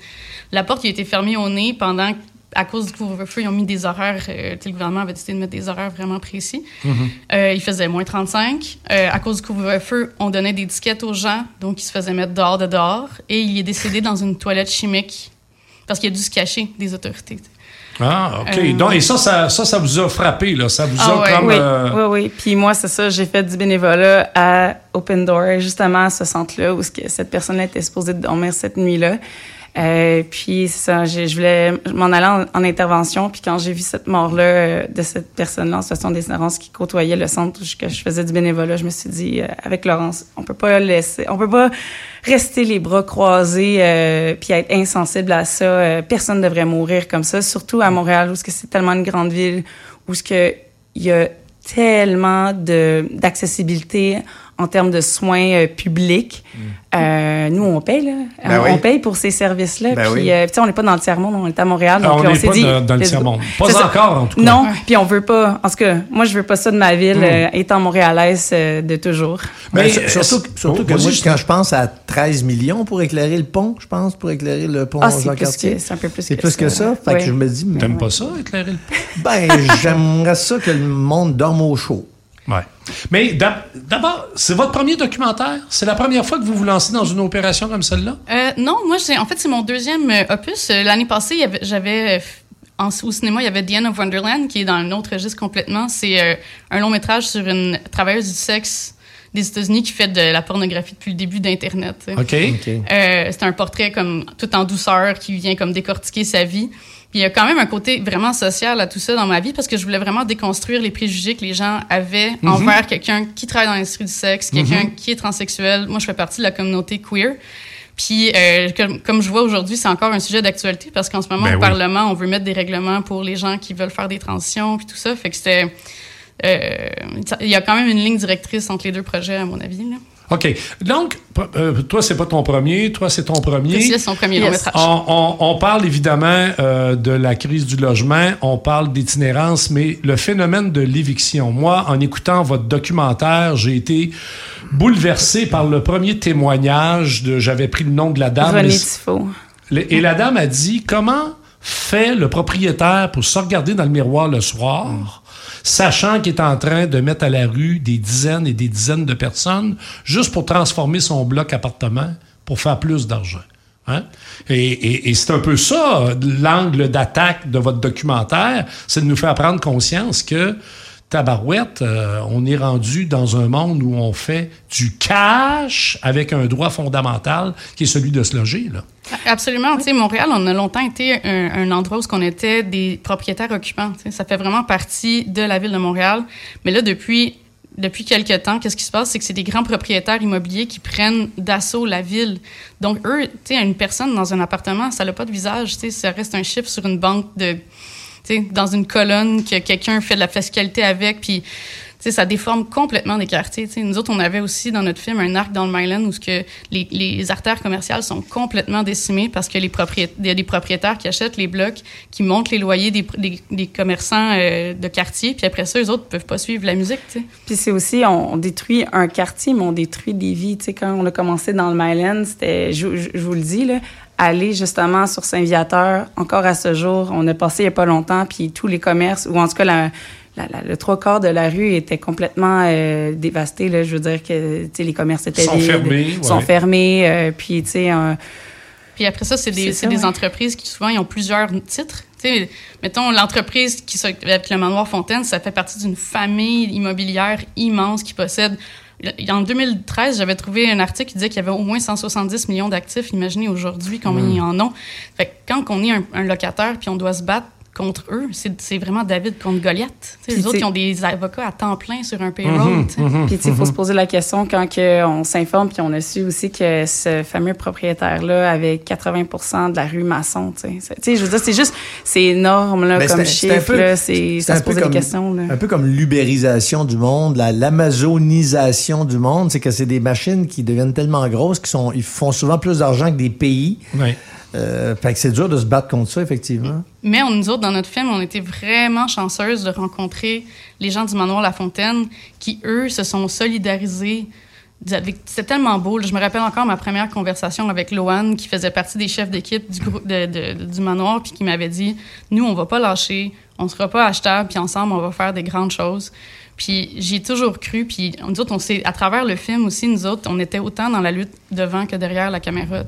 La porte a été fermée au nez pendant à cause du couvre-feu, ils ont mis des horaires. Euh, le gouvernement avait décidé de mettre des horaires vraiment précis. Mm-hmm. Euh, il faisait moins 35. Euh, à cause du couvre-feu, on donnait des disquettes aux gens, donc ils se faisaient mettre dehors de dehors. Et il est décédé dans une toilette chimique parce qu'il a dû se cacher des autorités. Ah, OK. Donc, et ça, ça, ça, vous a frappé, là? Ça vous ah a comme. Oui, oui, oui. Puis moi, c'est ça, j'ai fait du bénévolat à Open Door, justement à ce centre-là où cette personne-là était supposée dormir cette nuit-là. Euh, puis ça, je, voulais m'en aller en, intervention. Puis quand j'ai vu cette mort-là euh, de cette personne-là en situation d'ignorance qui côtoyait le centre où que je faisais du bénévolat, je me suis dit, euh, avec Laurence, on peut pas laisser, on peut pas rester les bras croisés euh, puis être insensible à ça. personne ne devrait mourir comme ça, surtout à Montréal où c'est tellement une grande ville où ce que il y a tellement de d'accessibilité en termes de soins euh, publics. Mm. Euh, nous, on paye, là. Ben on, paye pour ces services-là. Ben puis, euh, on n'est pas dans le tiers-monde, on est à Montréal. Donc, on n'est pas dit, dans, le tiers-monde. Pas encore, en tout cas. Non, puis on veut pas. En tout cas, moi, je veux pas ça de ma ville, mm. étant montréalaise de toujours. Mais, surtout, surtout que moi, quand je pense à 13 millions pour éclairer le pont, je pense, pour éclairer le pont ah, Jean-Cartier. C'est un peu plus que, plus que ça. Fait que je me dis... T'aimes pas ça, éclairer le pont? Ben, j'aimerais ça que le monde dorme au chaud. Ouais. Mais d'abord, c'est votre premier documentaire? C'est la première fois que vous vous lancez dans une opération comme celle-là? Euh, non, moi, en fait, c'est mon deuxième euh, opus. Euh, l'année passée, j'avais au cinéma, il y avait The End of Wonderland, qui est dans un autre registre complètement. C'est un long métrage sur une travailleuse du sexe des États-Unis qui fait de la pornographie depuis le début d'Internet. OK. c'est un portrait comme tout en douceur qui vient comme décortiquer sa vie. Puis il y a quand même un côté vraiment social à tout ça dans ma vie parce que je voulais vraiment déconstruire les préjugés que les gens avaient mhm. envers quelqu'un qui travaille dans l'industrie du sexe, quelqu'un mhm. qui est transsexuel. Moi, je fais partie de la communauté queer. Puis, euh, comme, je vois aujourd'hui, c'est encore un sujet d'actualité parce qu'en ce moment, ben au Parlement, on veut mettre des règlements pour les gens qui veulent faire des transitions puis tout ça. Fait que c'était... Euh, il y a quand même une ligne directrice entre les deux projets, à mon avis. Là. OK. Donc, euh, toi, c'est pas ton premier, toi, c'est ton premier. C'est son premier long. On, parle évidemment euh, de la crise du logement, on parle d'itinérance, mais le phénomène de l'éviction. Moi, en écoutant votre documentaire, j'ai été bouleversé par le premier témoignage de. J'avais pris le nom de la dame. René Et la dame a dit comment fait le propriétaire pour se regarder dans le miroir le soir? Sachant qu'il est en train de mettre à la rue des dizaines et des dizaines de personnes juste pour transformer son bloc appartement pour faire plus d'argent. Hein? Et, c'est un peu ça, l'angle d'attaque de votre documentaire, c'est de nous faire prendre conscience que tabarouette, euh, on est rendu dans un monde où on fait du cash avec un droit fondamental qui est celui de se loger. Absolument. Tu Montréal, on a longtemps été un, endroit où on était des propriétaires occupants. ça fait vraiment partie de la ville de Montréal. Mais là, depuis depuis quelques temps, qu'est-ce qui se passe, c'est que c'est des grands propriétaires immobiliers qui prennent d'assaut la ville. Donc eux, une personne dans un appartement, ça n'a pas de visage, ça reste un chiffre sur une banque de, dans une colonne que quelqu'un fait de la fiscalité avec, puis ça déforme complètement des quartiers. Nous autres, on avait aussi dans notre film un arc dans le Myland où que les, les, artères commerciales sont complètement décimées parce que les propriétaires, y a des propriétaires qui achètent les blocs, qui montent les loyers des, des, commerçants euh, de quartier, puis après ça, les autres peuvent pas suivre la musique. Puis c'est aussi, on, détruit un quartier, mais on détruit des vies. sais, quand on a commencé dans le Myland, c'était, je, je, vous le dis, là, aller justement sur Saint-Viateur, encore à ce jour, on a passé il n'y a pas longtemps, puis tous les commerces, ou en tout cas la, le trois quarts de la rue était complètement euh, dévasté. Là. Je veux dire que les commerces étaient sont fermés, sont fermés. Euh, puis, tu sais... puis après ça, c'est des, des entreprises qui souvent ils ont plusieurs titres. sais, mettons, l'entreprise qui avec le manoir Fontaine, ça fait partie d'une famille immobilière immense qui possède en 2013, j'avais trouvé un article qui disait qu'il y avait au moins 170 millions d'actifs. Imaginez aujourd'hui combien mmh. ils en ont. Fait quand on est un locataire puis on doit se battre contre eux. C'est vraiment David contre Goliath. les autres, qui ont des avocats à temps plein sur un payroll. Mhm, mhm, puis, il faut se poser la question quand on s'informe, puis on a su aussi que ce fameux propriétaire-là avait 80 de la rue Masson. Je veux dire, c'est juste, c'est énorme là, comme chiffre. C'est ça se pose des questions. Un peu comme l'ubérisation du monde, l'amazonisation du monde. C'est que c'est des machines qui deviennent tellement grosses qu'ils ils font souvent plus d'argent que des pays. Oui. Euh, fait que c'est dur de se battre contre ça, effectivement. Mais on, nous autres, dans notre film, on était vraiment chanceuses de rencontrer les gens du manoir La Fontaine qui, eux, se sont solidarisés. C'était tellement beau. Je me rappelle encore ma première conversation avec Loane, qui faisait partie des chefs d'équipe du, groupe du manoir, puis qui m'avait dit Nous, on va pas lâcher, on sera pas achetable, puis ensemble, on va faire des grandes choses. Puis j'ai toujours cru, puis nous autres, on sait, à travers le film aussi, nous autres, on était autant dans la lutte devant que derrière la caméra.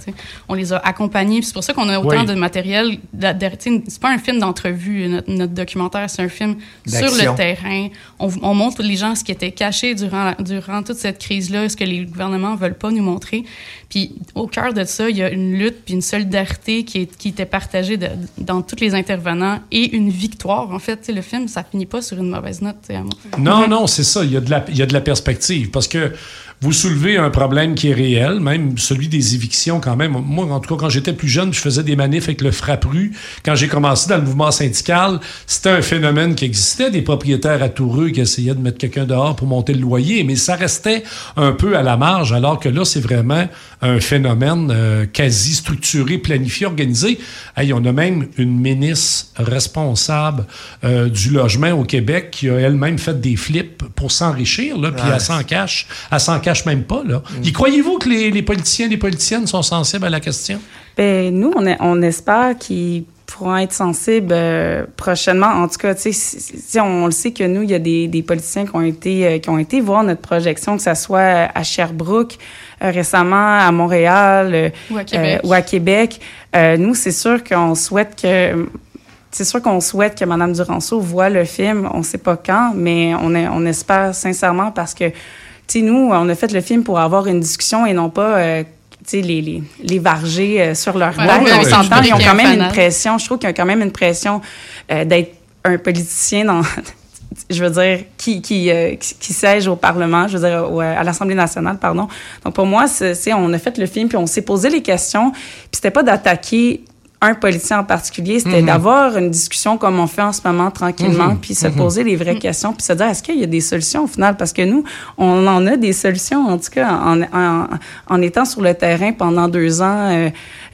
On les a accompagnés, c'est pour ça qu'on a autant de matériel. C'est pas un film d'entrevue, notre, documentaire, c'est un film sur le terrain. On, on, montre les gens ce qui était caché durant, durant toute cette crise-là, ce que les gouvernements veulent pas nous montrer. Puis au cœur de ça, il y a une lutte puis une solidarité qui, est, qui était partagée de, dans tous les intervenants et une victoire. En fait, le film, ça finit pas sur une mauvaise note. À. Non, non, c'est ça. Il y, a de la, il y a de la perspective parce que vous soulevez un problème qui est réel, même celui des évictions quand même. Moi, en tout cas, quand j'étais plus jeune, je faisais des manifs avec le frappru. Quand j'ai commencé dans le mouvement syndical, c'était un phénomène qui existait, des propriétaires atoureux qui essayaient de mettre quelqu'un dehors pour monter le loyer, mais ça restait un peu à la marge, alors que là, c'est vraiment un phénomène euh, quasi structuré, planifié, organisé. Hey, on a même une ministre responsable euh, du logement au Québec qui a elle-même fait des flips pour s'enrichir, là, puis à s'en cache, à s'en cache même pas, là. Mm. Y croyez-vous que les, les politiciens et les politiciennes sont sensibles à la question? Ben, nous, on, on espère qu'ils pourront être sensibles euh, prochainement. En tout cas, tu sais, on, le sait que nous, il y a des, des politiciens qui ont été euh, qui ont été voir notre projection, que ce soit à Sherbrooke euh, récemment, à Montréal ou à Québec. ou à Québec. nous, c'est sûr qu'on souhaite que c'est sûr qu'on souhaite que Mme Duranceau voit le film. On ne sait pas quand, mais on, est, on espère sincèrement parce que, tu sais, nous, on a fait le film pour avoir une discussion et non pas les, les, les varger euh, sur leur ouais, on s'entend, ils ont quand même une pression. Je trouve qu'il y a quand même une pression euh, d'être un politicien dans je veux dire, qui, qui, euh, qui, siège au Parlement, je veux dire, à l'Assemblée nationale, pardon. Donc, pour moi, c'est, on a fait le film, puis on s'est posé les questions, puis c'était pas d'attaquer un politicien en particulier, c'était mhm. d'avoir une discussion comme on fait en ce moment tranquillement, mhm. puis se mhm. poser les vraies questions, puis se dire est-ce qu'il y a des solutions au final? Parce que nous, on en a des solutions en tout cas en, en, en étant sur le terrain pendant deux ans, euh,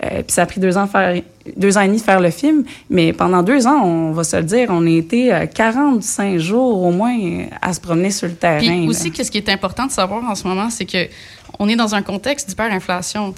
euh, puis ça a pris deux ans faire deux ans et demi de faire le film, mais pendant deux ans, on va se le dire, on a été 45 euh, jours au moins à se promener sur le terrain. Puis aussi, ce qui est important de savoir en ce moment, c'est que on est dans un contexte d'hyperinflation.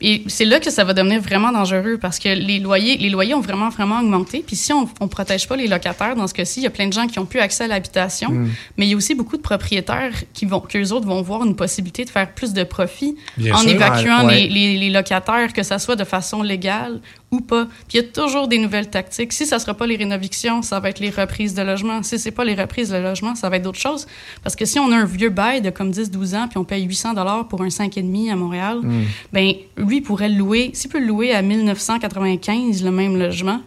Et c'est là que ça va devenir vraiment dangereux parce que les loyers, les loyers ont vraiment, vraiment augmenté. Puis si on ne protège pas les locataires, dans ce cas-ci, il y a plein de gens qui n'ont plus accès à l'habitation. Mm. Mais il y a aussi beaucoup de propriétaires qui vont, qu'eux autres vont voir une possibilité de faire plus de profit en évacuant Les, les, les, locataires, que ça soit de façon légale ou pas. Puis il y a toujours des nouvelles tactiques. Si ça sera pas les rénovations, ça va être les reprises de logement. Si c'est pas les reprises de logement, ça va être d'autres choses. Parce que si on a un vieux bail de comme 10-12 ans, puis on paye 800 dollars pour un 5,5 à Montréal, mm. ben lui pourrait le louer, s'il peut le louer à 1995, le même logement,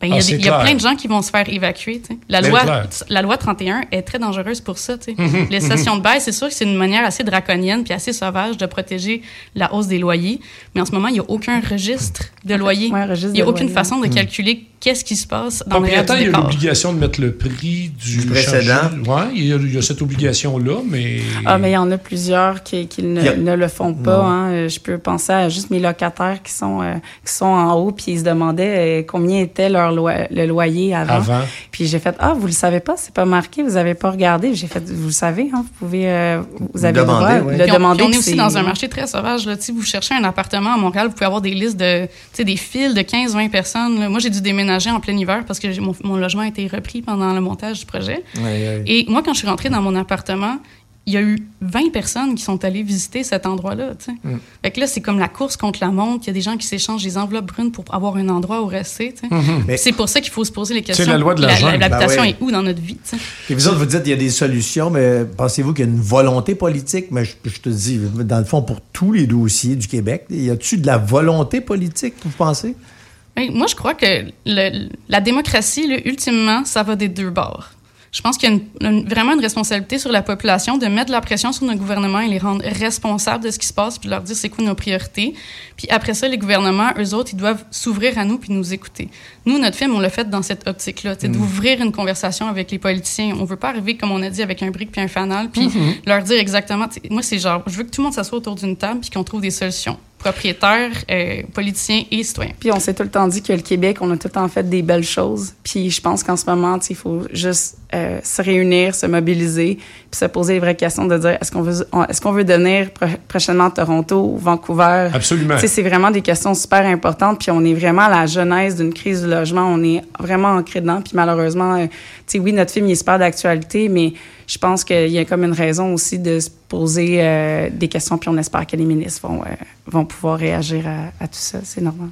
ben, il y a, ah, plein de gens qui vont se faire évacuer. La loi, la loi 31 est très dangereuse pour ça. Mhm. Les stations de bail, c'est sûr que c'est une manière assez draconienne puis assez sauvage de protéger la hausse des loyers. Mais en ce moment, il n'y a aucun registre de loyer. il n'y a aucune façon de mhm. calculer qu'est-ce qui se passe dans le il y a l'obligation de mettre le prix du, précédent. Oui, il, y a cette obligation-là, mais... Ah, mais il y en a plusieurs qui, qui ne, le font pas. Hein. Je peux penser à juste mes locataires qui sont, euh, qui sont en haut, puis ils se demandaient euh, combien était leur le loyer avant. avant. Puis j'ai fait, ah, vous le savez pas, c'est pas marqué, vous avez pas regardé. J'ai fait, vous le savez, hein, vous pouvez... Euh, vous avez demander, le droit de le demander. on est aussi dans un marché très sauvage. Là. Si vous cherchez un appartement à Montréal, vous pouvez avoir des listes de... des files de 15-20 personnes. Moi, j'ai dû déménager en plein hiver parce que mon, mon, logement a été repris pendant le montage du projet. Et moi, quand je suis rentrée dans mon appartement, il y a eu 20 personnes qui sont allées visiter cet endroit-là. Mm. Fait que là, c'est comme la course contre la montre. Il y a des gens qui s'échangent des enveloppes brunes pour avoir un endroit où rester. Mm-hmm. C'est pour ça qu'il faut se poser les questions. C'est la loi de l'argent. L'habitation ben est où dans notre vie? Et vous autres, vous dites qu'il y a des solutions, mais pensez-vous qu'il y a une volonté politique? Mais je, te dis, dans le fond, pour tous les dossiers du Québec, y a-tu de la volonté politique, vous pensez? Moi, je crois que la démocratie, ultimement, ça va des deux bords. Je pense qu'il y a vraiment une responsabilité sur la population de mettre de la pression sur nos gouvernements et les rendre responsables de ce qui se passe, puis leur dire c'est quoi nos priorités. Puis après ça, les gouvernements, eux autres, ils doivent s'ouvrir à nous puis nous écouter. Nous, notre film, on l'a fait dans cette optique-là, mm. d'ouvrir une conversation avec les politiciens. On veut pas arriver, comme on a dit, avec un brick puis un fanal, puis mm-hmm. leur dire exactement. Moi, c'est genre, je veux que tout le monde s'assoie autour d'une table puis qu'on trouve des solutions propriétaires, euh, politiciens et citoyens. Puis on s'est tout le temps dit que le Québec, on a tout le temps fait des belles choses. Puis je pense qu'en ce moment, il faut juste euh, se réunir, se mobiliser, puis se poser les vraies questions de dire est-ce qu'on veut, est-ce qu'on veut devenir prochainement Toronto ou Vancouver? Absolument. c'est vraiment des questions super importantes. Puis on est vraiment à la genèse d'une crise du logement. On est vraiment ancré dedans. Puis malheureusement, euh, tu sais, oui, notre film il est super d'actualité, mais je pense qu'il y a comme une raison aussi de se poser euh, des questions, puis on espère que les ministres vont, euh, vont pouvoir réagir à, tout ça. C'est normal.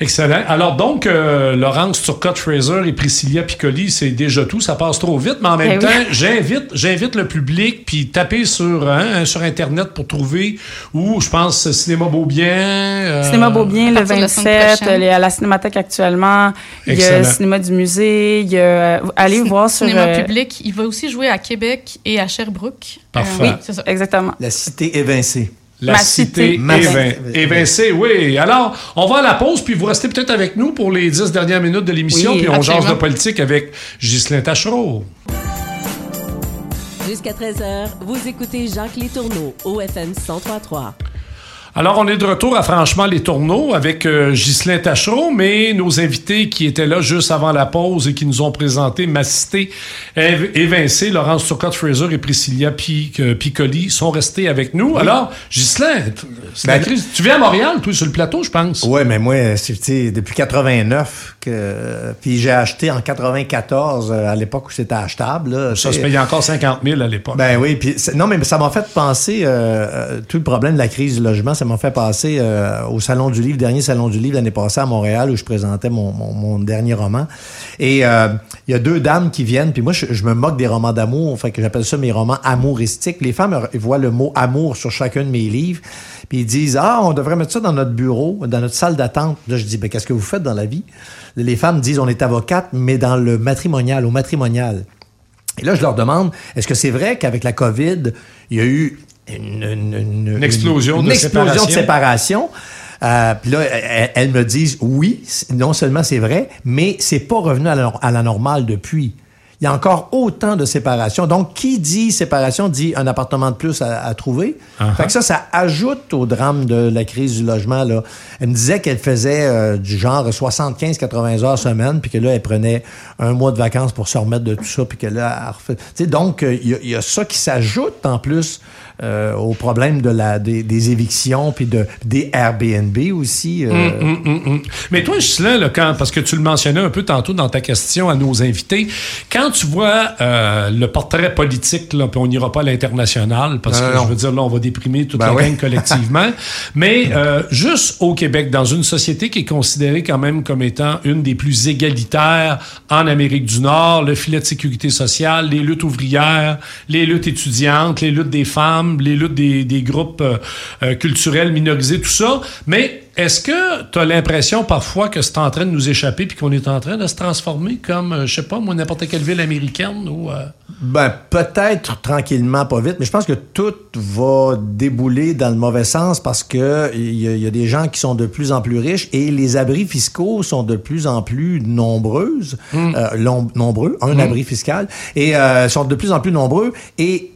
Excellent. Alors donc, euh, Laurence Turcotte-Fraser et Priscilla Piccoli, c'est déjà tout. Ça passe trop vite, mais en même ben temps, j'invite, j'invite le public, puis taper sur, hein, sur Internet pour trouver où, je pense, Cinéma Beaubien. Cinéma Beaubien, le 27, à la Cinémathèque actuellement. Il y a le Cinéma du musée. Il y a, allez voir sur... Cinéma public. Il va aussi jouer à Québec et à Sherbrooke. Parfait. oui, c'est ça. Exactement. La cité évincée. La cité évincée, oui. Alors, on va à la pause, puis vous restez peut-être avec nous pour les dix dernières minutes de l'émission, puis on jase de politique avec Ghislain Tachereau. Jusqu'à 13h, vous écoutez Jacques Létourneau au FM 1033. Alors, on est de retour à Franchement les Tourneaux avec euh, Ghislain Tachereau, mais nos invités qui étaient là juste avant la pause et qui nous ont présenté ma cité évincée, Laurence Turcotte-Fraser et Priscilla euh, Piccoli sont restés avec nous. Alors, Ghislain, ben, tu viens à Montréal, toi, sur le plateau, je pense. Oui, mais moi, depuis 89 Puis j'ai acheté en 94, euh, à l'époque où c'était achetable. ça se payait encore 50 000 à l'époque. Ben oui, puis non, mais ça m'a fait penser, tout le problème de la crise du logement, ça m'a fait passer euh, au Salon du Livre, dernier Salon du Livre l'année passée à Montréal, où je présentais mon, dernier roman. Et euh, il y a deux dames qui viennent, puis moi, je, me moque des romans d'amour, fait que j'appelle ça mes romans amouristiques. Les femmes voient le mot amour sur chacun de mes livres, puis ils disent, ah, on devrait mettre ça dans notre bureau, dans notre salle d'attente. Là, je dis, ben, qu'est-ce que vous faites dans la vie? Les femmes disent, on est avocate, mais dans le matrimonial, au matrimonial. Et là, je leur demande, est-ce que c'est vrai qu'avec la COVID, il y a eu une, explosion, de, séparation? Euh, puis là, elles, me disent oui, non seulement c'est vrai, mais c'est pas revenu à la, normale depuis. il y a encore autant de séparation. Donc, qui dit séparation dit un appartement de plus à, trouver. Uh-huh. Fait que ça, ça ajoute au drame de la crise du logement. Là. Elle me disait qu'elle faisait euh, du genre 75-80 heures semaine, puis que là, elle prenait un mois de vacances pour se remettre de tout ça, puis que là, elle refait... donc, euh, il y, y, a ça qui s'ajoute en plus euh, au problème de la, des, évictions puis de, des Airbnb aussi. Euh. Hum, hum, hum, Mais toi, Ghislain, là, quand, parce que tu le mentionnais un peu tantôt dans ta question à nos invités, quand tu vois euh, le portrait politique, là, puis on n'ira pas à l'international, parce que je veux dire, là, on va déprimer toute ben la gang collectivement, mais juste au Québec, dans une société qui est considérée quand même comme étant une des plus égalitaires en Amérique du Nord, le filet de sécurité sociale, les luttes ouvrières, les luttes étudiantes, les luttes des femmes, les luttes des, des groupes euh, euh, culturels minorisés, tout ça. Mais est-ce que tu as l'impression parfois que c'est en train de nous échapper puis qu'on est en train de se transformer comme, euh, je sais pas, moi, n'importe quelle ville américaine ou... Ben, peut-être tranquillement, pas vite, mais je pense que tout va débouler dans le mauvais sens parce que il y, a des gens qui sont de plus en plus riches et les abris fiscaux sont de plus en plus nombreuses, hmm. nombreux, un hmm. abri fiscal, et sont de plus en plus nombreux et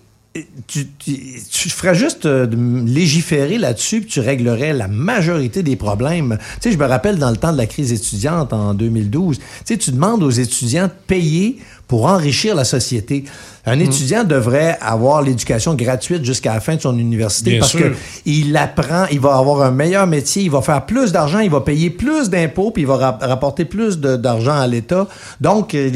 tu, tu, ferais juste euh, légiférer là-dessus, puis tu réglerais la majorité des problèmes. Tu sais, je me rappelle dans le temps de la crise étudiante en 2012, tu sais, tu demandes aux étudiants de payer pour enrichir la société. Un mm. étudiant devrait avoir l'éducation gratuite jusqu'à la fin de son université parce qu'il que il apprend, il va avoir un meilleur métier, il va faire plus d'argent, il va payer plus d'impôts, puis il va rapporter plus d'argent à l'État. Donc, euh,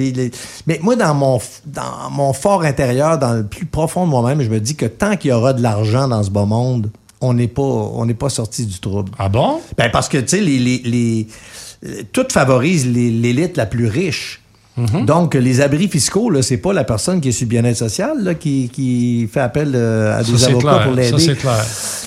mais moi, dans mon, dans mon fort intérieur, dans le plus profond de moi-même, je me dis que tant qu'il y aura de l'argent dans ce beau monde, on n'est pas, on n'est pas sorti du trouble. Ah bon? Ben parce que, tu sais, les, les, les, tout favorise l'élite la plus riche. Mhm. Donc, les abris fiscaux, là, c'est pas la personne qui est sur bien-être social là, qui, qui fait appel euh, à des avocats pour l'aider.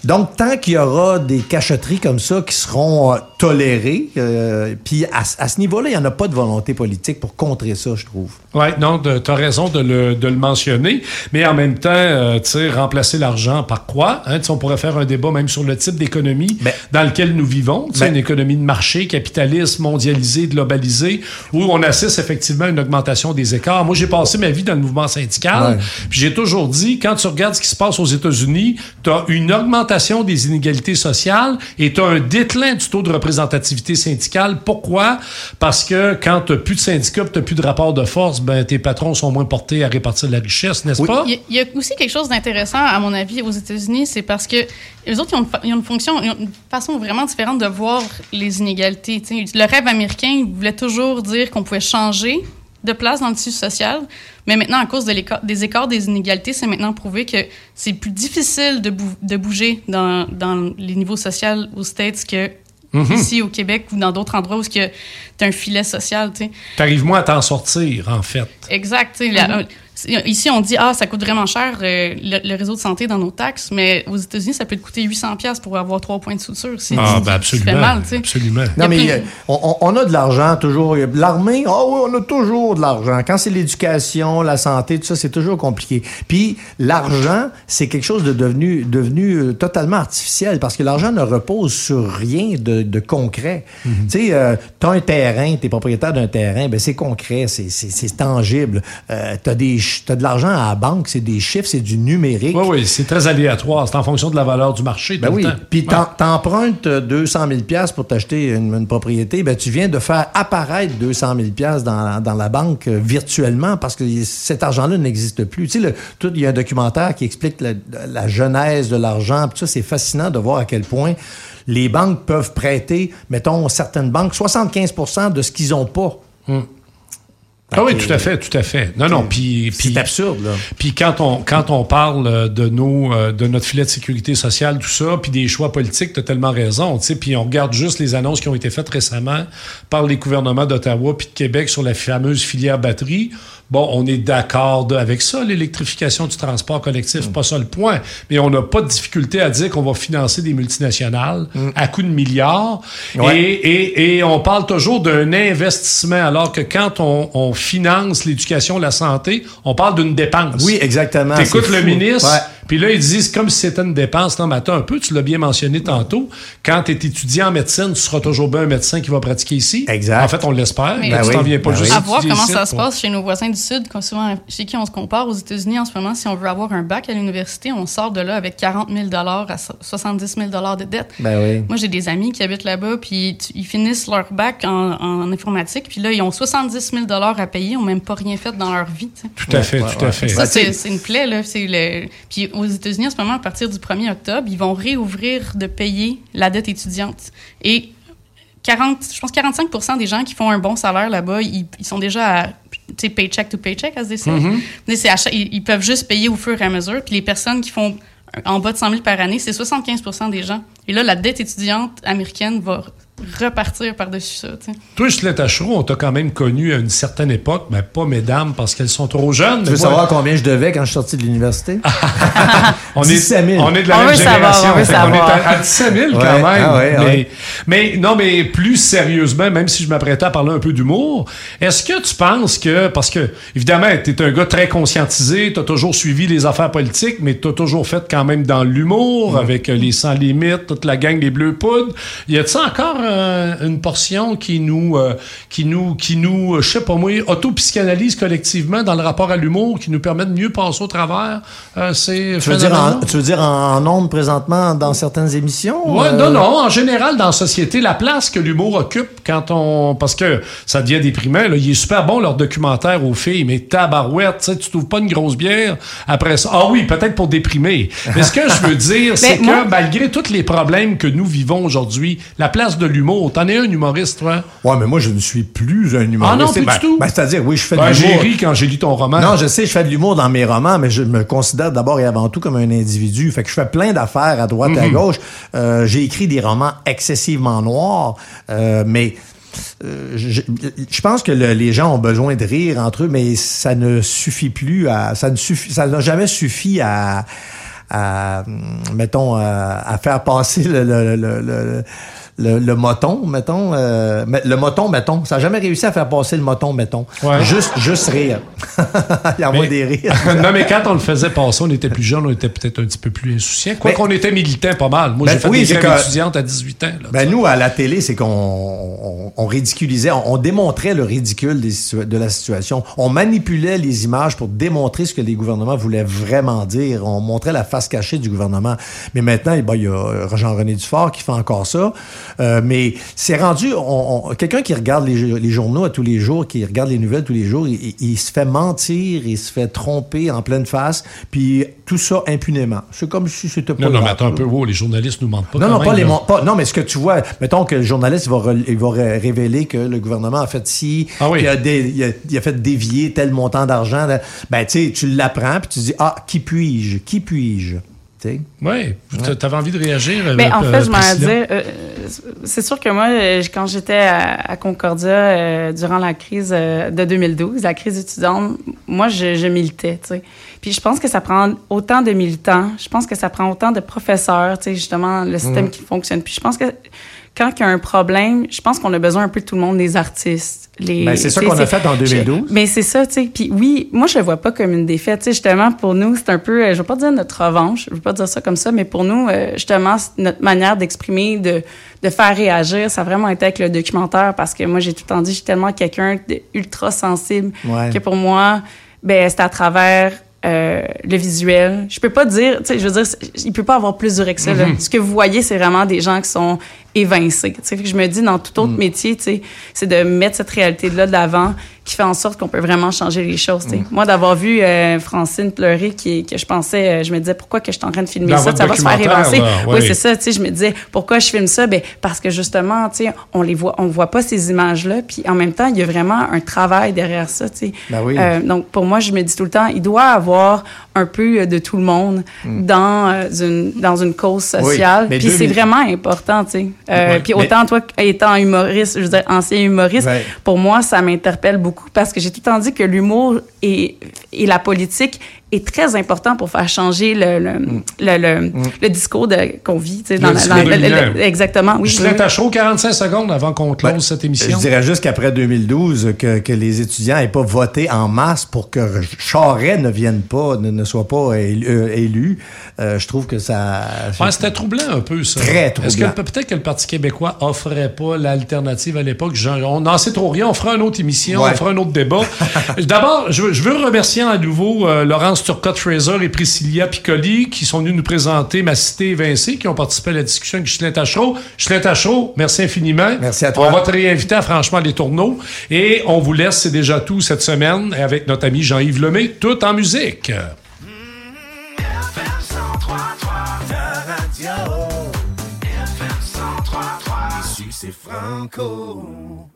Donc, tant qu'il y aura des cacheteries comme ça qui seront euh, tolérées, euh, puis à, à, ce niveau-là, il n'y en a pas de volonté politique pour contrer ça, je trouve. Oui, non, tu as raison de le, de le, mentionner, mais en même temps, tu sais, remplacer l'argent par quoi? Hein? On pourrait faire un débat même sur le type d'économie ben dans lequel nous vivons, ben, une économie de marché, capitaliste, mondialisée, globalisée, où on assiste effectivement une augmentation des écarts. Moi, j'ai passé ma vie dans le mouvement syndical. Puis j'ai toujours dit, quand tu regardes ce qui se passe aux États-Unis, tu as une augmentation des inégalités sociales et tu as un déclin du taux de représentativité syndicale. Pourquoi? Parce que quand tu n'as plus de syndicats, tu n'as plus de rapport de force, ben, tes patrons sont moins portés à répartir la richesse, n'est-ce pas? Il y, a aussi quelque chose d'intéressant, à mon avis, aux États-Unis, c'est parce que les autres, ils ont, une, fonction, une façon vraiment différente de voir les inégalités. Le rêve américain voulait toujours dire qu'on pouvait changer de place dans le tissu social. Mais maintenant, à cause de des écarts des inégalités, c'est maintenant prouvé que c'est plus difficile de, de bouger dans, dans, les niveaux sociaux aux States que mhm. ici au Québec ou dans d'autres endroits où tu as un filet social. Tu arrives moins à t'en sortir, en fait. Exact. Ici, on dit, ah, ça coûte vraiment cher euh, le, réseau de santé dans nos taxes, mais aux États-Unis, ça peut te coûter 800 pièces pour avoir trois points de suture. C'est, ah, ben absolument. Fait mal, absolument. Non, mais euh, on, a de l'argent toujours. L'armée, ah oui, on a toujours de l'argent. Quand c'est l'éducation, la santé, tout ça, c'est toujours compliqué. Puis l'argent, c'est quelque chose de devenu, devenu euh, totalement artificiel parce que l'argent ne repose sur rien de, concret. Mhm. Tu sais, tu as un terrain, tu es propriétaire d'un terrain, ben c'est concret, c'est, c'est, tangible. tu as des as de l'argent à la banque, c'est des chiffres, c'est du numérique. Oui, oui, c'est très aléatoire. C'est en fonction de la valeur du marché. Ben oui. Puis tu empruntes 200 000 pour t'acheter une, propriété. Ben, tu viens de faire apparaître 200 000 dans, dans la banque euh, virtuellement parce que cet argent-là n'existe plus. Tu sais, il y a un documentaire qui explique la, genèse de l'argent. ça, c'est fascinant de voir à quel point les banques peuvent prêter, mettons, certaines banques, 75% de ce qu'ils n'ont pas. Hum. Ah oui, tout à fait, tout à fait. Non, non, puis... C'est absurde, là. Puis quand on, quand on parle euh, de, nos, euh, de notre filet de sécurité sociale, tout ça, puis des choix politiques, tu as tellement raison, tu sais, puis on regarde juste les annonces qui ont été faites récemment par les gouvernements d'Ottawa puis de Québec sur la fameuse filière batterie. Bon, on est d'accord avec ça, l'électrification du transport collectif, mm. pas ça le point. Mais on n'a pas de difficulté à dire qu'on va financer des multinationales mm. à coût de milliards. Et, et, et, on parle toujours d'un investissement, alors que quand on, on finance l'éducation, la santé, on parle d'une dépense. Oui, exactement. T'écoutes le ministre, Puis là, ils disent comme si c'était une dépense. Non, mais attends un peu, tu l'as bien mentionné tantôt. Quand tu es étudiant en médecine, tu seras toujours bien un médecin qui va pratiquer ici. Exact. En fait, on l'espère. Mais- tu Ben t'en oui, viens pas ben juste. À voir comment ici ça se pour- passe chez nos voisins du Sud, souvent, chez qui on se compare. Aux États-Unis, en ce moment, si on veut avoir un bac à l'université, on sort de là avec 40 000 à so- 70 000 de dette. Ben oui. Moi, j'ai des amis qui habitent là-bas, puis tu- ils finissent leur bac en, en informatique, puis là, ils ont 70 000 à payer, ils n'ont même pas rien fait dans leur vie. tu. Tout à fait, Ouais, tout à fait. Ça, Ouais, c'est tu une plaie, là. C'est le... Puis aux États-Unis, en ce moment, à partir du 1er octobre, ils vont réouvrir de payer la dette étudiante. Et 40, je pense 45% des gens qui font un bon salaire là-bas, ils, ils sont déjà à tu sais, paycheck to paycheck, as they say. Mais c'est à chaque- ils, ils peuvent juste payer au fur et à mesure. Puis les personnes qui font en bas de 100 000 par année, c'est 75 des gens. Et là, la dette étudiante américaine va repartir par-dessus ça. tu sais. Toi, Ghislain Tachereau, on t'a quand même connu à une certaine époque, mais pas mesdames parce qu'elles sont trop jeunes. Tu veux moi, savoir combien je devais quand je suis sorti de l'université? on est, 17 000. on est de la On même veut savoir, génération. on Fait est à, à 17 000 quand Ouais, même. ah ouais, mais, ouais. mais non, mais plus sérieusement, même si je m'apprêtais à parler un peu d'humour, est-ce que tu penses que, parce que évidemment, tu es un gars très conscientisé, tu as toujours suivi les affaires politiques, mais tu as toujours fait quand même dans l'humour, avec euh, les sans limites, toute la gang des bleus poudres. Y a-t-il encore euh, une portion qui nous, euh, qui nous, qui nous, euh, je sais pas moi, auto-psychanalyse collectivement dans le rapport à l'humour, qui nous permet de mieux passer au travers euh, ces Tu veux, dire en, tu veux dire en, en ondes présentement dans certaines émissions? Ouais, non, non, en général, dans la société, la place que l'humour occupe quand on. Parce que ça devient déprimant, là. Il est super bon, leur documentaire aux filles, mais tabarouette, tu trouves pas une grosse bière après ça. Ah oui, peut-être pour déprimer. Mais ce que je veux dire, c'est que malgré tous les problèmes que nous vivons aujourd'hui, la place de l'humour, t'en es un humoriste, toi? Ouais, mais moi, je ne suis plus un humoriste. Ah non, plus Ben- du tout? ben, C'est-à-dire, oui, je fais Ben, de j'ai l'humour. ri quand j'ai lu ton roman. Non, je sais, je fais de l'humour dans mes romans, mais je me considère d'abord et avant tout comme un individu. Fait que je fais plein d'affaires à droite et à gauche. Euh, j'ai écrit des romans excessivement noirs, euh, mais euh, je, je pense que le- les gens ont besoin de rire entre eux, mais ça ne suffit plus à, ça ne suffit, ça n'a jamais suffi à, à mettons, à, à faire passer le, le, le, le- le, le moton, mettons, euh, le moton, mettons. Ça n'a jamais réussi à faire passer le moton, mettons. Ouais. Juste, juste rire. Il y a Mais- des rires. non, mais quand on le faisait passer, on était plus jeunes, on était peut-être un petit peu plus insouciants. Quoi qu'on était militants pas mal. Moi, Ben j'ai fait oui, des grèves étudiantes à 18 ans. là, Ben nous, à la télé, c'est qu'on on, on ridiculisait, on, on démontrait le ridicule des de la situation. On manipulait les images pour démontrer ce que les gouvernements voulaient vraiment dire. On montrait la face cachée du gouvernement. Mais maintenant, eh ben, il y a Jean-René Dufort qui fait encore ça. Euh, mais c'est rendu... on- on- Quelqu'un qui regarde les, les journaux à tous les jours, qui regarde les nouvelles tous les jours, il, se fait mentir, il se fait tromper en pleine face, puis tout ça impunément. C'est comme si c'était pas Non, non, mais attends un peu. wow, les journalistes nous mentent pas. Non, quand non, même, pas les mon- pas- non, mais ce que tu vois, mettons que le journaliste va, re- il va ré- révéler que le gouvernement a fait ci, Ah oui. qu'il a dé- il, a, il a fait dévier tel montant d'argent. là. Ben, tu sais, tu l'apprends, puis tu dis, ah, qui puis-je? Qui puis-je? Tu? Oui, t'avais envie de réagir. Ben, en euh, fait, je m'en dire, euh, c'est sûr que moi, euh, quand j'étais à, à Concordia euh, durant la crise euh, de 2012, la crise étudiante, moi, je, je militais, tu. Puis je pense que ça prend autant de militants, je pense que ça prend autant de professeurs, tu sais, justement, le système qui fonctionne. Puis je pense que quand il y a un problème, je pense qu'on a besoin un peu de tout le monde, des artistes. Les, Ben, c'est ça qu'on a fait en 2012. mais c'est ça, tu sais. Puis oui, moi, je le vois pas comme une défaite. Tu sais, justement, pour nous, c'est un peu, euh, je veux pas dire notre revanche, je veux pas dire ça comme ça, mais pour nous, euh, justement, notre manière d'exprimer, de, de faire réagir, ça a vraiment été avec le documentaire parce que moi, j'ai tout le temps dit, je suis tellement quelqu'un d'ultra sensible Ouais. que pour moi, ben, c'est à travers euh, le visuel. Je peux pas dire, tu sais, je veux dire, il peut pas avoir plus dur que ça. là. Ce que vous voyez, c'est vraiment des gens qui sont évincés. Tu sais, je me dis, dans tout autre métier, tu sais, c'est de mettre cette réalité-là de l'avant qui fait en sorte qu'on peut vraiment changer les choses. sais. Moi, d'avoir vu euh, Francine pleurer, qui, que je pensais, euh, je me disais, pourquoi que je suis en train de filmer Dans ça? Ça va se faire là, Oui, c'est ça. Tu sais, je me disais, pourquoi je filme ça? Ben, parce que justement, on les voit, on voit pas ces images-là. Puis en même temps, il y a vraiment un travail derrière ça. Ben oui. Euh, donc, pour moi, je me dis tout le temps, il doit avoir un peu de tout le monde dans, euh, une, dans une cause sociale. puis c'est 2000 vraiment important, tu sais. Euh, puis mais- autant toi, étant humoriste, je veux dire, ancien humoriste, pour moi, ça m'interpelle beaucoup parce que j'ai tout le temps dit que l'humour et, et la politique est très important pour faire changer le, le, Mm. le, le, le discours qu'on vit. Dans la- discours dans- le- le- dominant. le- exactement, oui. Oui. Tachereau, 45 secondes avant qu'on close Ben, cette Je émission. dirais juste qu'après 2012, que, que les étudiants n'aient pas voté en masse pour que Charest ne vienne pas, ne, ne soit pas élu. euh, élu. Euh, je trouve que ça. Ouais, c'était troublant un peu, ça. Très Est-ce que troublant. peut-être que le Parti québécois offrait pas l'alternative à l'époque? On n'en sait trop rien. On fera une autre émission, Ouais. on fera un autre débat. D'abord, je, veux- je veux remercier à nouveau euh, Laurence Turcotte-Fraser et Priscilla Piccoli qui sont venus nous présenter Ma Cité évincée, qui ont participé à la discussion avec Ghislain Tachereau. Ghislain Tachereau, merci infiniment. Merci à toi. On va te réinviter à Franchement les Tourneaux. Et on vous laisse, c'est déjà tout cette semaine, avec notre ami Jean-Yves Lemay, tout en musique. FM 1033, ta radio. FM 1033, ici c'est Franco.